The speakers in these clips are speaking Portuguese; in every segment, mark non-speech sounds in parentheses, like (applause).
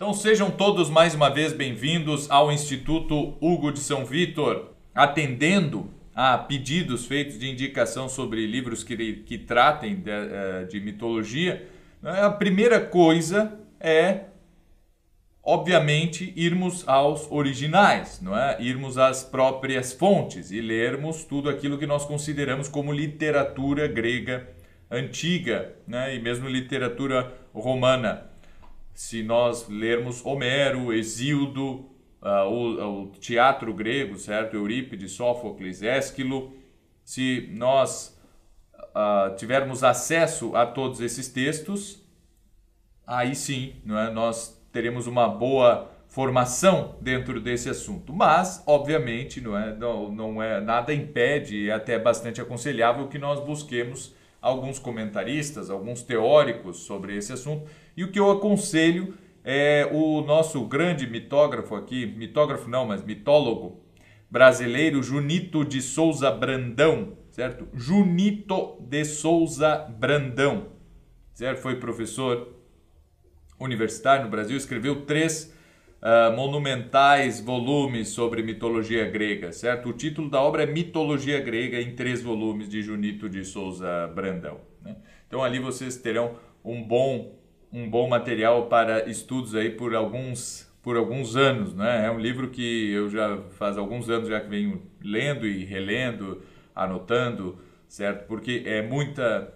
Então sejam todos mais uma vez bem-vindos ao Instituto Hugo de São Vitor, atendendo a pedidos feitos de indicação sobre livros que, que tratem de, eh, de mitologia. A primeira coisa é, obviamente, irmos aos originais, não é? Irmos às próprias fontes e lermos tudo aquilo que nós consideramos como literatura grega antiga, né? E mesmo literatura romana se nós lermos Homero, Exildo, uh, o, o, teatro grego, certo? Eurípides, Sófocles, Ésquilo, se nós uh, tivermos acesso a todos esses textos, aí sim não é? nós teremos uma boa formação dentro desse assunto. Mas, obviamente, não é, não, não é nada impede, é até bastante aconselhável que nós busquemos alguns comentaristas, alguns teóricos sobre esse assunto. E o que eu aconselho é o nosso grande mitógrafo aqui, mitógrafo não, mas mitólogo brasileiro, Junito de Souza Brandão, certo? Junito de Souza Brandão, certo? Foi professor universitário no Brasil, escreveu três uh, monumentais volumes sobre mitologia grega, certo? O título da obra é Mitologia Grega em três volumes de Junito de Souza Brandão. Né? Então ali vocês terão um bom, um bom material para estudos aí por alguns por alguns anos, né? É um livro que eu já faz alguns anos já que venho lendo e relendo, anotando, certo? Porque é muita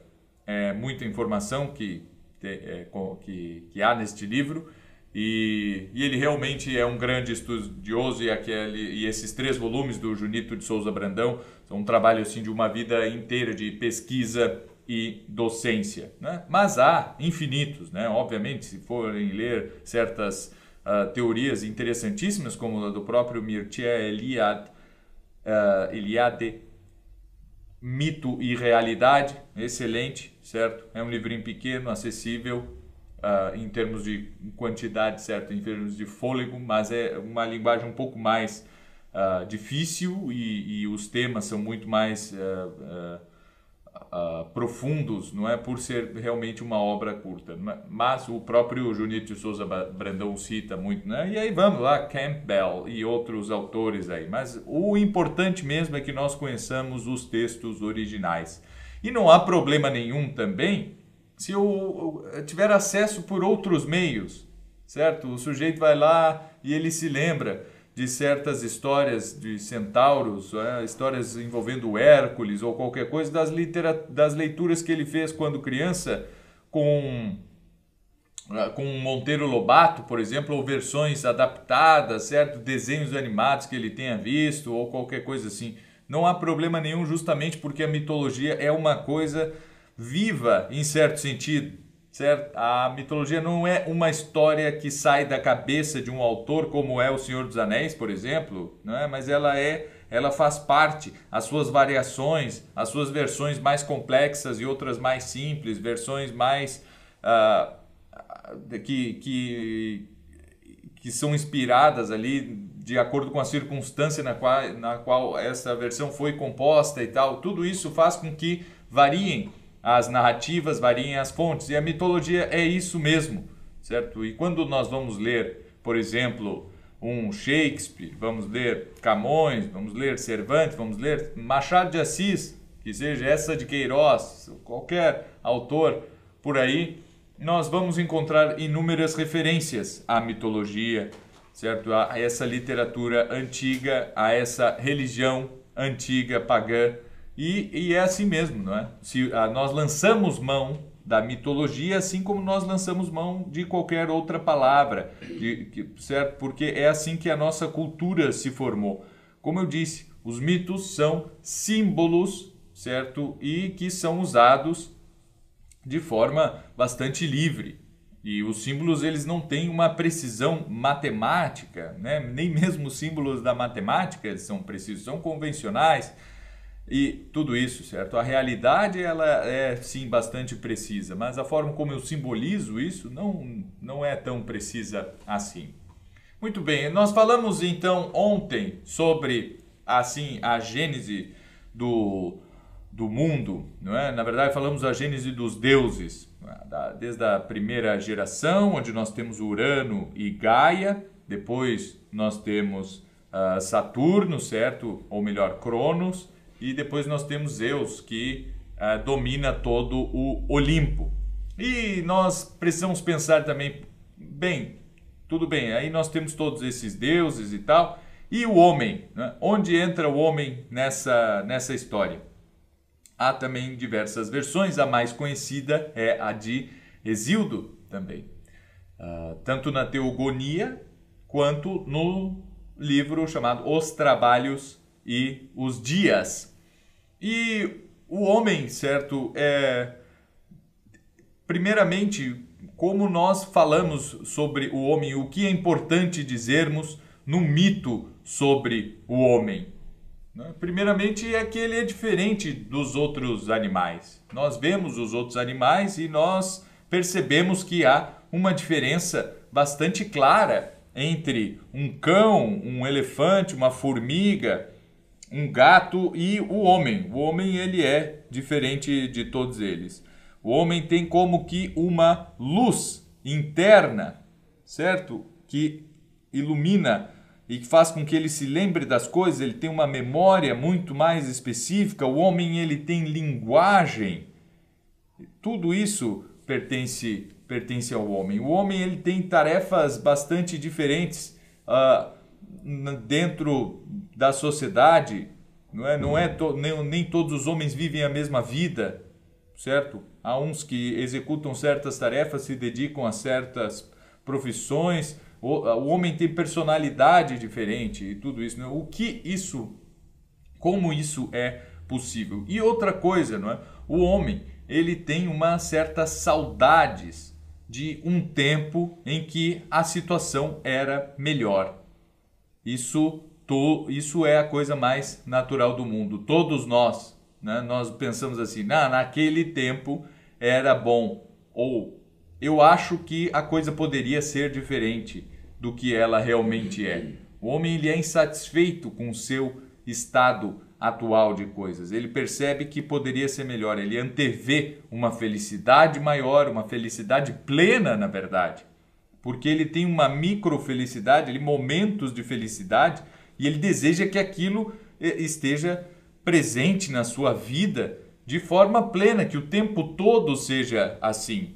é muita informação que é, que, que há neste livro e, e, ele realmente é um grande estudioso e, aquele, e esses três volumes do Junito de Souza Brandão são um trabalho assim de uma vida inteira de pesquisa e docência. Né? Mas há infinitos, né? obviamente, se forem ler certas uh, teorias interessantíssimas, como a do próprio Mircea Eliade, uh, Eliade, Mito e Realidade, excelente, certo? É um livrinho pequeno, acessível, uh, em termos de quantidade, certo? Em termos de fôlego, mas é uma linguagem um pouco mais uh, difícil e, e, os temas são muito mais uh, profundos, não é? Por ser realmente uma obra curta. Mas o próprio Junito de Souza Brandão cita muito, né? E aí vamos lá, Campbell e outros autores aí. Mas o importante mesmo é que nós conheçamos os textos originais. E não há problema nenhum também se eu tiver acesso por outros meios, certo? O sujeito vai lá e ele se lembra de certas histórias de centauros, é, histórias envolvendo Hércules ou qualquer coisa das, litera das leituras que ele fez quando criança com ah, com Monteiro Lobato, por exemplo, ou versões adaptadas, certo? Desenhos animados que ele tenha visto ou qualquer coisa assim. Não há problema nenhum, justamente porque a mitologia é uma coisa viva em certo sentido, certo? A mitologia não é uma história que sai da cabeça de um autor como é o Senhor dos Anéis, por exemplo, não é? Mas ela é, ela faz parte, as suas variações, as suas versões mais complexas e outras mais simples, versões mais uh, que, que que são inspiradas ali de acordo com a circunstância na qual, na qual essa versão foi composta e tal. Tudo isso faz com que variem as narrativas, variem as fontes. E a mitologia é isso mesmo, certo? E quando nós vamos ler, por exemplo, um Shakespeare, vamos ler Camões, vamos ler Cervantes, vamos ler Machado de Assis, que seja essa de Queiroz, qualquer autor por aí, nós vamos encontrar inúmeras referências à mitologia, certo? A essa literatura antiga, a essa religião antiga pagã e, e é assim mesmo, não é? Se a, ah, nós lançamos mão da mitologia, assim como nós lançamos mão de qualquer outra palavra, de, certo? Porque é assim que a nossa cultura se formou. Como eu disse, os mitos são símbolos, certo? E que são usados de forma bastante livre. E os símbolos eles não têm uma precisão matemática, né? nem mesmo os símbolos da matemática são precisos, são convencionais e tudo isso, certo? A realidade ela é sim bastante precisa, mas a forma como eu simbolizo isso não, não é tão precisa assim. Muito bem, nós falamos então ontem sobre assim a gênese do do mundo, não é? Na verdade, falamos da gênese dos deuses, é? desde a primeira geração, onde nós temos Urano e Gaia, depois nós temos uh, Saturno, certo? Ou melhor, Cronos, e depois nós temos Zeus, que uh, domina todo o Olimpo. E nós precisamos pensar também, bem, tudo bem, aí nós temos todos esses deuses e tal, e o homem, né? onde entra o homem nessa, nessa história? Há também diversas versões, a mais conhecida é a de Exildo também. Uh, tanto na Teogonia quanto no livro chamado Os Trabalhos e os Dias. E o homem, certo, é. Primeiramente, como nós falamos sobre o homem, o que é importante dizermos no mito sobre o homem? Né? Primeiramente é que ele é diferente dos outros animais. Nós vemos os outros animais e nós percebemos que há uma diferença bastante clara entre um cão, um elefante, uma formiga, um gato e o homem. O homem ele é diferente de todos eles. O homem tem como que uma luz interna, certo? Que ilumina e que faz com que ele se lembre das coisas, ele tem uma memória muito mais específica, o homem ele tem linguagem. Tudo isso pertence pertence ao homem. O homem ele tem tarefas bastante diferentes uh, dentro da sociedade. Não é, não é to, nem, nem todos os homens vivem a mesma vida, certo? Há uns que executam certas tarefas, se dedicam a certas profissões, o, o homem tem personalidade diferente e tudo isso. Né? O que isso, como isso é possível? E outra coisa, não é? O homem ele tem uma certa saudades de um tempo em que a situação era melhor. Isso, to, isso é a coisa mais natural do mundo. Todos nós, né, nós pensamos assim, ah, naquele tempo era bom ou eu acho que a coisa poderia ser diferente do que ela realmente é. O homem ele é insatisfeito com o seu estado atual de coisas. Ele percebe que poderia ser melhor. Ele antevê uma felicidade maior, uma felicidade plena, na verdade. Porque ele tem uma micro felicidade, ele momentos de felicidade e ele deseja que aquilo eh, esteja presente na sua vida de forma plena, que o tempo todo seja assim.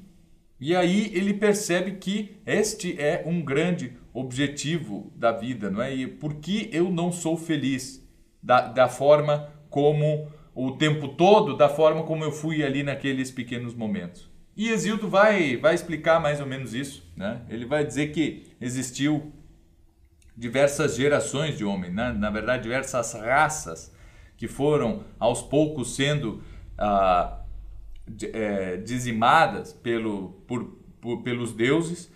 E aí ele percebe que este é um grande objetivo da vida, não é? E por que eu não sou feliz da, da forma como o tempo todo, da forma como eu fui ali naqueles pequenos momentos. E Exildo vai, vai explicar mais ou menos isso, né? Ele vai dizer que existiu diversas gerações de homens, né? na verdade diversas raças que foram aos poucos sendo ah, é, dizimadas pelo, por, por, pelos deuses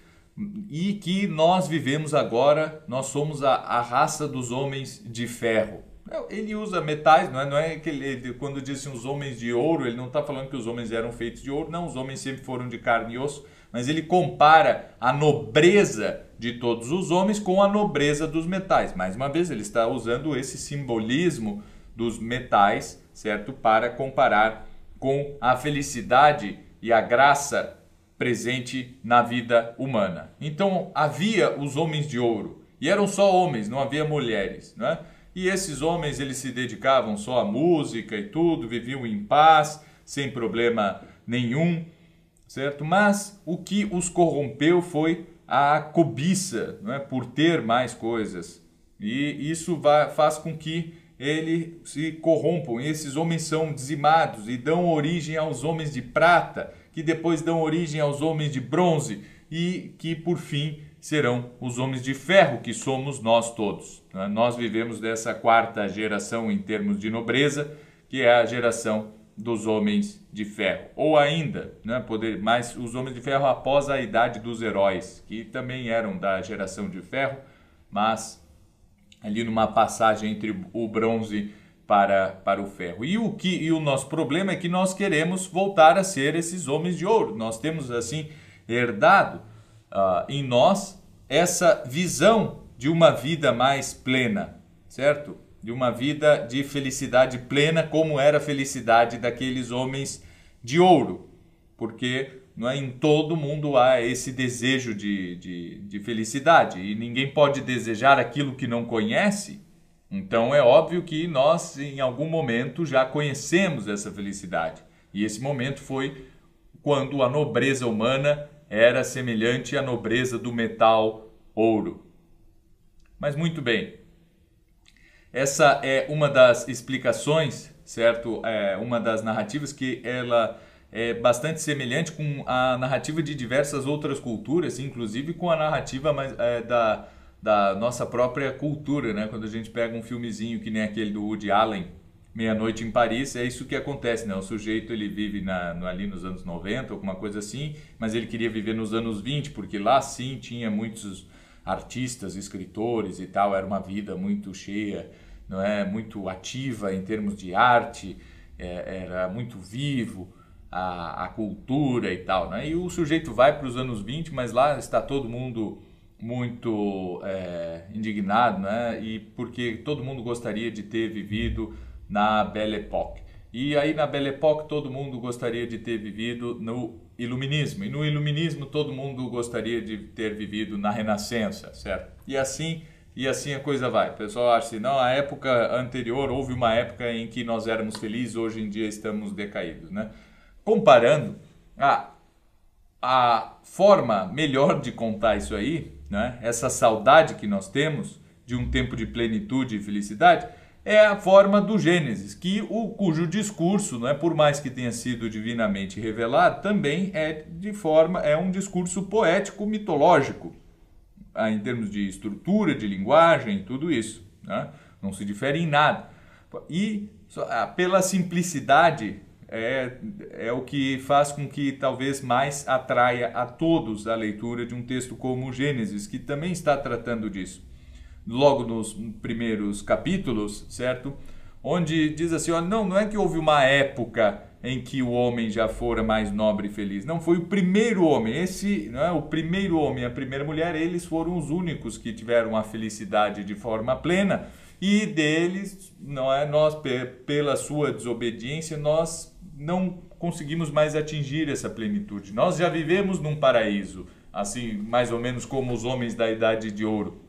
e que nós vivemos agora, nós somos a, a raça dos homens de ferro. Ele usa metais, não é, não é que ele, quando diz assim, os homens de ouro, ele não está falando que os homens eram feitos de ouro, não, os homens sempre foram de carne e osso, mas ele compara a nobreza de todos os homens com a nobreza dos metais. Mais uma vez, ele está usando esse simbolismo dos metais, certo, para comparar com a felicidade e a graça presente na vida humana. Então havia os homens de ouro e eram só homens, não havia mulheres, não é? E esses homens eles se dedicavam só à música e tudo, viviam em paz, sem problema nenhum, certo? Mas o que os corrompeu foi a cobiça, não é? Por ter mais coisas. E isso vai, faz com que ele se corrompam. E esses homens são dizimados e dão origem aos homens de prata, que depois dão origem aos homens de bronze e que por fim serão os homens de ferro, que somos nós todos. Né? Nós vivemos dessa quarta geração em termos de nobreza, que é a geração dos homens de ferro. Ou ainda, né, poder, mais os homens de ferro após a idade dos heróis, que também eram da geração de ferro, mas ali numa passagem entre o bronze para, para o ferro. E o que e o nosso problema é que nós queremos voltar a ser esses homens de ouro. Nós temos assim herdado uh, em nós essa visão de uma vida mais plena, certo? de uma vida de felicidade plena, como era a felicidade daqueles homens de ouro, porque não é, em todo mundo há esse desejo de, de, de felicidade e ninguém pode desejar aquilo que não conhece. Então é óbvio que nós, em algum momento, já conhecemos essa felicidade. E esse momento foi quando a nobreza humana era semelhante à nobreza do metal ouro. Mas muito bem, essa é uma das explicações, certo? É uma das narrativas que ela é bastante semelhante com a narrativa de diversas outras culturas, inclusive com a narrativa mais, é, da, da nossa própria cultura, né? Quando a gente pega um filmezinho que nem aquele do Woody Allen, Meia-Noite em Paris, é isso que acontece, né? O sujeito ele vive na, no, ali nos anos 90, alguma coisa assim, mas ele queria viver nos anos 20, porque lá sim tinha muitos artistas, escritores e tal, era uma vida muito cheia, não é? Muito ativa em termos de arte, é, era muito vivo a, a cultura e tal. Né? E o sujeito vai para os anos 20, mas lá está todo mundo muito é, indignado, né? E porque todo mundo gostaria de ter vivido na Belle Époque. E aí na Belle Époque todo mundo gostaria de ter vivido no Iluminismo. E no Iluminismo todo mundo gostaria de ter vivido na Renascença, certo? E assim e assim a coisa vai. O pessoal acha assim, não, a época anterior houve uma época em que nós éramos felizes, hoje em dia estamos decaídos, né? comparando a, a forma melhor de contar isso aí, né? essa saudade que nós temos de um tempo de plenitude e felicidade, é a forma do Gênesis, que o cujo discurso, não é por mais que tenha sido divinamente revelado, também é de forma é um discurso poético mitológico, ah, em termos de estrutura, de linguagem, tudo isso, né? não se difere em nada. E ah, pela simplicidade é, é o que faz com que talvez mais atraia a todos a leitura de um texto como o Gênesis, que também está tratando disso. Logo nos primeiros capítulos, certo? Onde diz assim: ó, não, não é que houve uma época em que o homem já fora mais nobre e feliz. Não, foi o primeiro homem. Esse, não é o primeiro homem, a primeira mulher, eles foram os únicos que tiveram a felicidade de forma plena. E deles, não é nós pela sua desobediência, nós não conseguimos mais atingir essa plenitude. Nós já vivemos num paraíso, assim, mais ou menos como os homens da Idade de Ouro.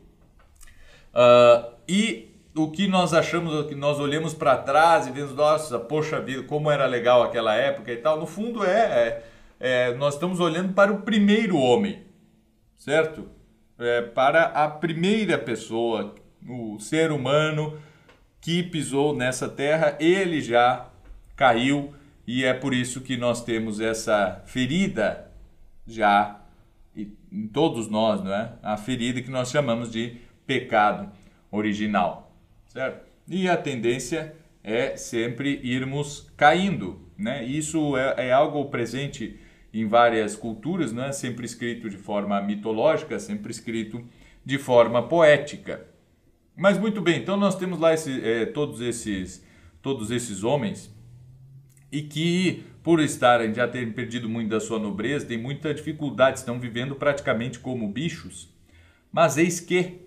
Uh, e o que nós achamos, o que nós olhamos para trás e vemos, nossa, poxa vida, como era legal aquela época e tal, no fundo é, é, é nós estamos olhando para o primeiro homem, certo? É, para a primeira pessoa, o ser humano que pisou nessa terra, ele já caiu e é por isso que nós temos essa ferida já em todos nós, não é? A ferida que nós chamamos de pecado original, certo? E a tendência é sempre irmos caindo, né? Isso é, é algo presente em várias culturas, não é? Sempre escrito de forma mitológica, sempre escrito de forma poética. Mas muito bem, então nós temos lá esse, é, todos esses todos esses homens e que, por estarem já terem perdido muito da sua nobreza, têm muita dificuldade, estão vivendo praticamente como bichos. Mas eis que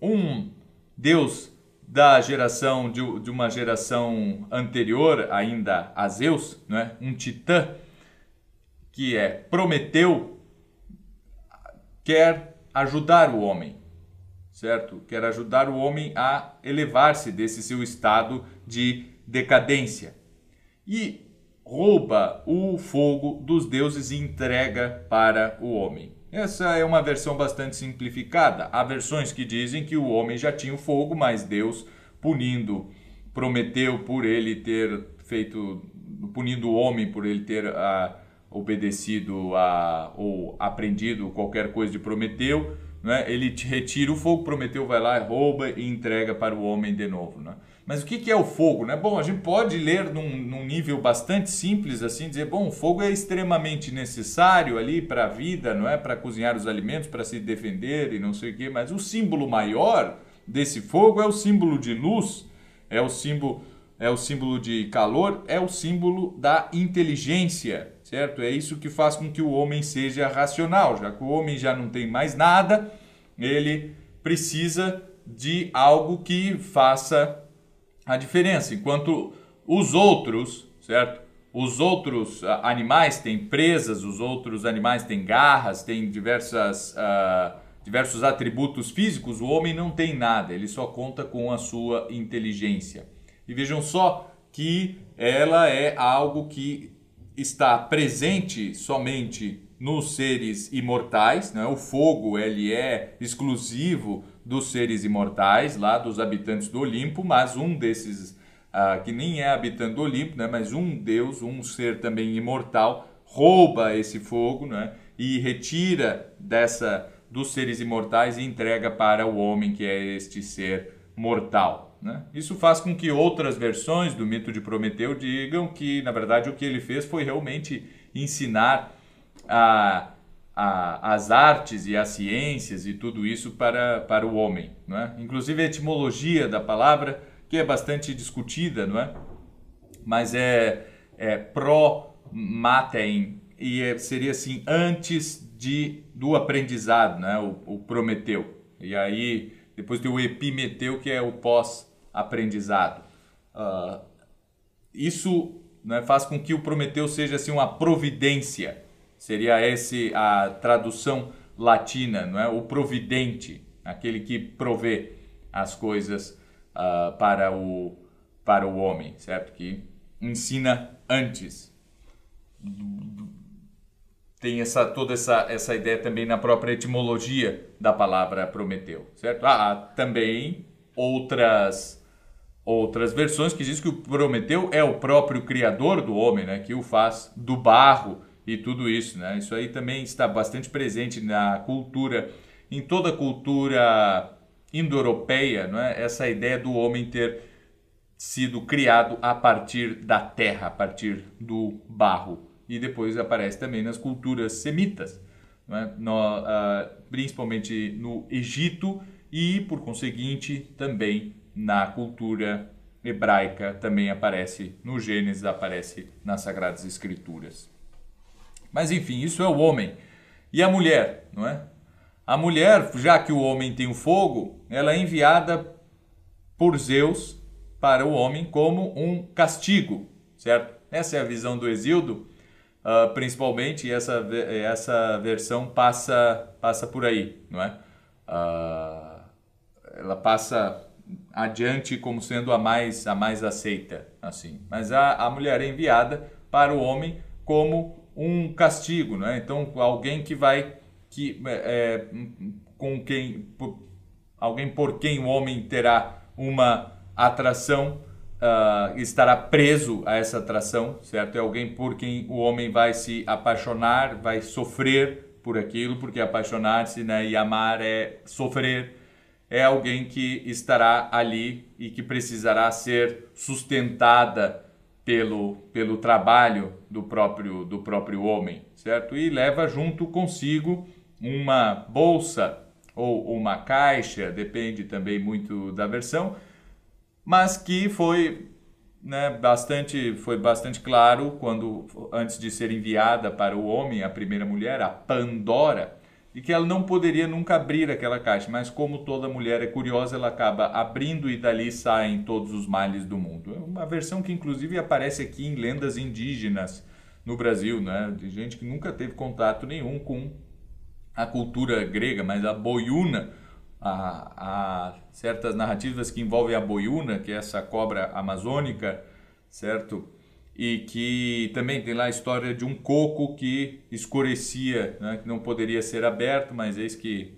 um Deus da geração de, de uma geração anterior ainda a Zeus, né? um titã, que é Prometeu, quer ajudar o homem, certo? Quer ajudar o homem a elevar-se desse seu estado de decadência e rouba o fogo dos deuses e entrega para o homem. Essa é uma versão bastante simplificada. Há versões que dizem que o homem já tinha o fogo, mas Deus, punindo, prometeu por ele ter feito, punindo o homem por ele ter ah, obedecido a, ou aprendido qualquer coisa de Prometeu, né? ele retira o fogo, Prometeu vai lá, rouba e entrega para o homem de novo. Né? Mas o que é o fogo? Né? Bom, a gente pode ler num, num nível bastante simples, assim, dizer, bom, o fogo é extremamente necessário ali para a vida, não é? Para cozinhar os alimentos, para se defender e não sei o quê, mas o símbolo maior desse fogo é o símbolo de luz, é o símbolo, é o símbolo de calor, é o símbolo da inteligência, certo? É isso que faz com que o homem seja racional, já que o homem já não tem mais nada, ele precisa de algo que faça a diferença. Enquanto os outros, certo? Os outros uh, animais têm presas, os outros animais têm garras, têm diversas, uh, diversos atributos físicos, o homem não tem nada, ele só conta com a sua inteligência. E vejam só que ela é algo que está presente somente nos seres imortais, né? o fogo ele é exclusivo dos seres imortais, lá dos habitantes do Olimpo, mas um desses ah, que nem é habitante do Olimpo, né? mas um deus, um ser também imortal, rouba esse fogo né? e retira dessa dos seres imortais e entrega para o homem, que é este ser mortal. Né? Isso faz com que outras versões do mito de Prometeu digam que, na verdade, o que ele fez foi realmente ensinar a, a, as artes e as ciências e tudo isso para, para o homem. Não é? Inclusive a etimologia da palavra, que é bastante discutida, não é? mas é, é pró-matem, e é, seria assim, antes de, do aprendizado, né? o, o Prometeu. E aí, depois tem o Epimeteu, que é o pós-aprendizado. Uh, isso né, faz com que o Prometeu seja assim, uma providência Seria esse a tradução latina, não é? O providente, aquele que provê as coisas uh, para o para o homem, certo? Que ensina antes. Tem essa toda essa essa ideia também na própria etimologia da palavra Prometeu, certo? Há também outras outras versões que diz que o Prometeu é o próprio criador do homem, né? Que o faz do barro e tudo isso, né? Isso aí também está bastante presente na cultura, em toda a cultura indo-europeia, não é? Essa ideia do homem ter sido criado a partir da terra, a partir do barro. E depois aparece também nas culturas semitas, é? no, uh, principalmente no Egito e, por conseguinte, também na cultura hebraica, também aparece no Gênesis, aparece nas Sagradas Escrituras. Mas enfim, isso é o homem. E a mulher, não é? A mulher, já que o homem tem o fogo, ela é enviada por Zeus para o homem como um castigo, certo? Essa é a visão do Exildo, uh, principalmente, e essa, essa versão passa, passa por aí, não é? Uh, ela passa adiante como sendo a mais, a mais aceita, assim. Mas a, a mulher é enviada para o homem como um castigo, né? Então alguém que vai que é, com quem por, alguém por quem o homem terá uma atração uh, estará preso a essa atração, certo? É alguém por quem o homem vai se apaixonar, vai sofrer por aquilo, porque apaixonar-se né, e amar é sofrer. É alguém que estará ali e que precisará ser sustentada pelo, pelo trabalho do próprio, do próprio homem, certo? E leva junto consigo uma bolsa ou uma caixa, depende também muito da versão, mas que foi né, bastante, foi bastante claro quando, antes de ser enviada para o homem, a primeira mulher, a Pandora, e que ela não poderia nunca abrir aquela caixa, mas como toda mulher é curiosa, ela acaba abrindo e dali saem todos os males do mundo. É uma versão que inclusive aparece aqui em lendas indígenas no Brasil, né? De gente que nunca teve contato nenhum com a cultura grega, mas a boiuna, a, a certas narrativas que envolvem a boiuna, que é essa cobra amazônica, certo? E que também tem lá a história de um coco que escurecia, né, que não poderia ser aberto, mas eis que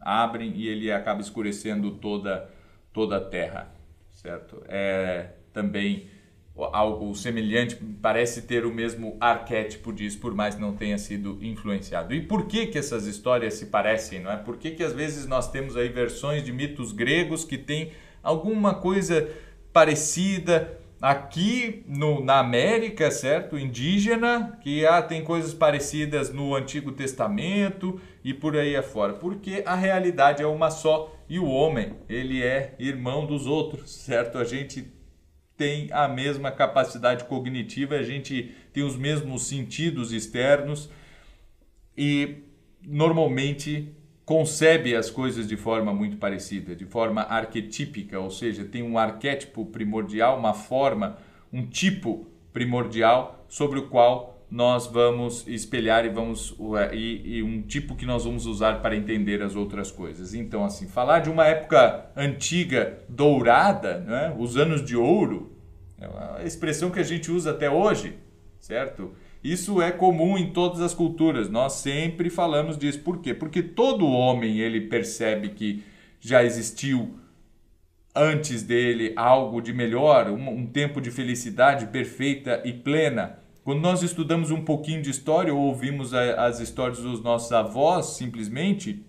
abrem e ele acaba escurecendo toda, toda a terra, certo? É também algo semelhante, parece ter o mesmo arquétipo disso, por mais que não tenha sido influenciado. E por que que essas histórias se parecem, não é? Por que que às vezes nós temos aí versões de mitos gregos que têm alguma coisa parecida, aqui no, na América, certo? Indígena, que ah, tem coisas parecidas no Antigo Testamento e por aí afora. Porque a realidade é uma só e o homem, ele é irmão dos outros, certo? A gente tem a mesma capacidade cognitiva, a gente tem os mesmos sentidos externos e normalmente concebe as coisas de forma muito parecida, de forma arquetípica, ou seja, tem um arquétipo primordial, uma forma, um tipo primordial sobre o qual nós vamos espelhar e vamos e, e, um tipo que nós vamos usar para entender as outras coisas. Então, assim, falar de uma época antiga dourada, né? os anos de ouro, é uma expressão que a gente usa até hoje, certo? Isso é comum em todas as culturas. Nós sempre falamos disso. Por quê? Porque todo homem ele percebe que já existiu antes dele algo de melhor, um, um tempo de felicidade perfeita e plena quando nós estudamos um pouquinho de história ou ouvimos a, as histórias dos nossos avós, simplesmente,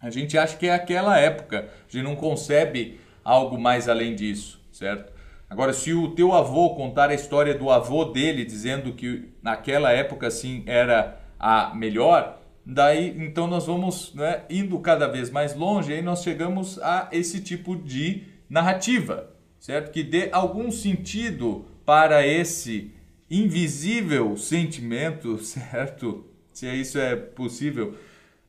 a gente acha que é aquela época. A gente não concebe algo mais além disso, certo? Agora, se o teu avô contar a história do avô dele, dizendo que naquela época sim era a melhor, daí então nós vamos né, indo cada vez mais longe, aí nós chegamos a esse tipo de narrativa, certo? Que dê algum sentido para esse invisível sentimento, (laughs) certo? Se isso é possível.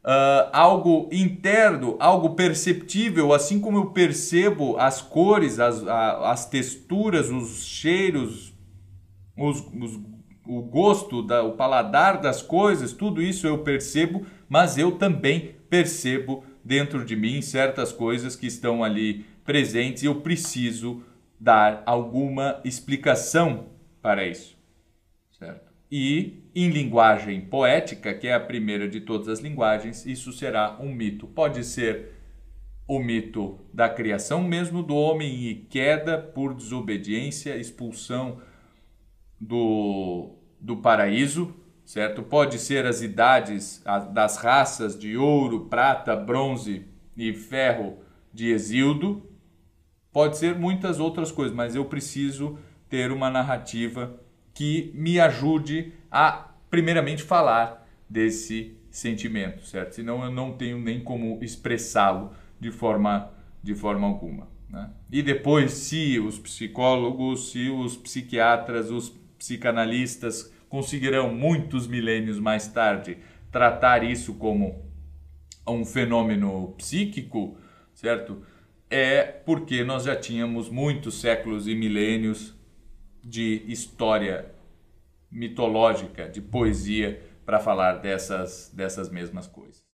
Uh, algo interno, algo perceptível, assim como eu percebo as cores, as, a, as texturas, os cheiros, os, os, o gosto, da, o paladar das coisas, tudo isso eu percebo, mas eu também percebo dentro de mim certas coisas que estão ali presentes e eu preciso dar alguma explicação para isso certo? E em linguagem poética, que é a primeira de todas as linguagens, isso será um mito. Pode ser o mito da criação mesmo do homem e queda por desobediência, expulsão do, do paraíso, certo? Pode ser as idades das raças de ouro, prata, bronze e ferro de Exildo. Pode ser muitas outras coisas, mas eu preciso ter uma narrativa que me ajude a, primeiramente, falar desse sentimento, certo? Senão eu não tenho nem como expressá-lo de forma, de forma alguma. Né? E depois, se os psicólogos, se os psiquiatras, os psicanalistas conseguirão, muitos milênios mais tarde, tratar isso como um fenômeno psíquico, certo? É porque nós já tínhamos muitos séculos e milênios de história mitológica, de poesia, para falar dessas, dessas mesmas coisas.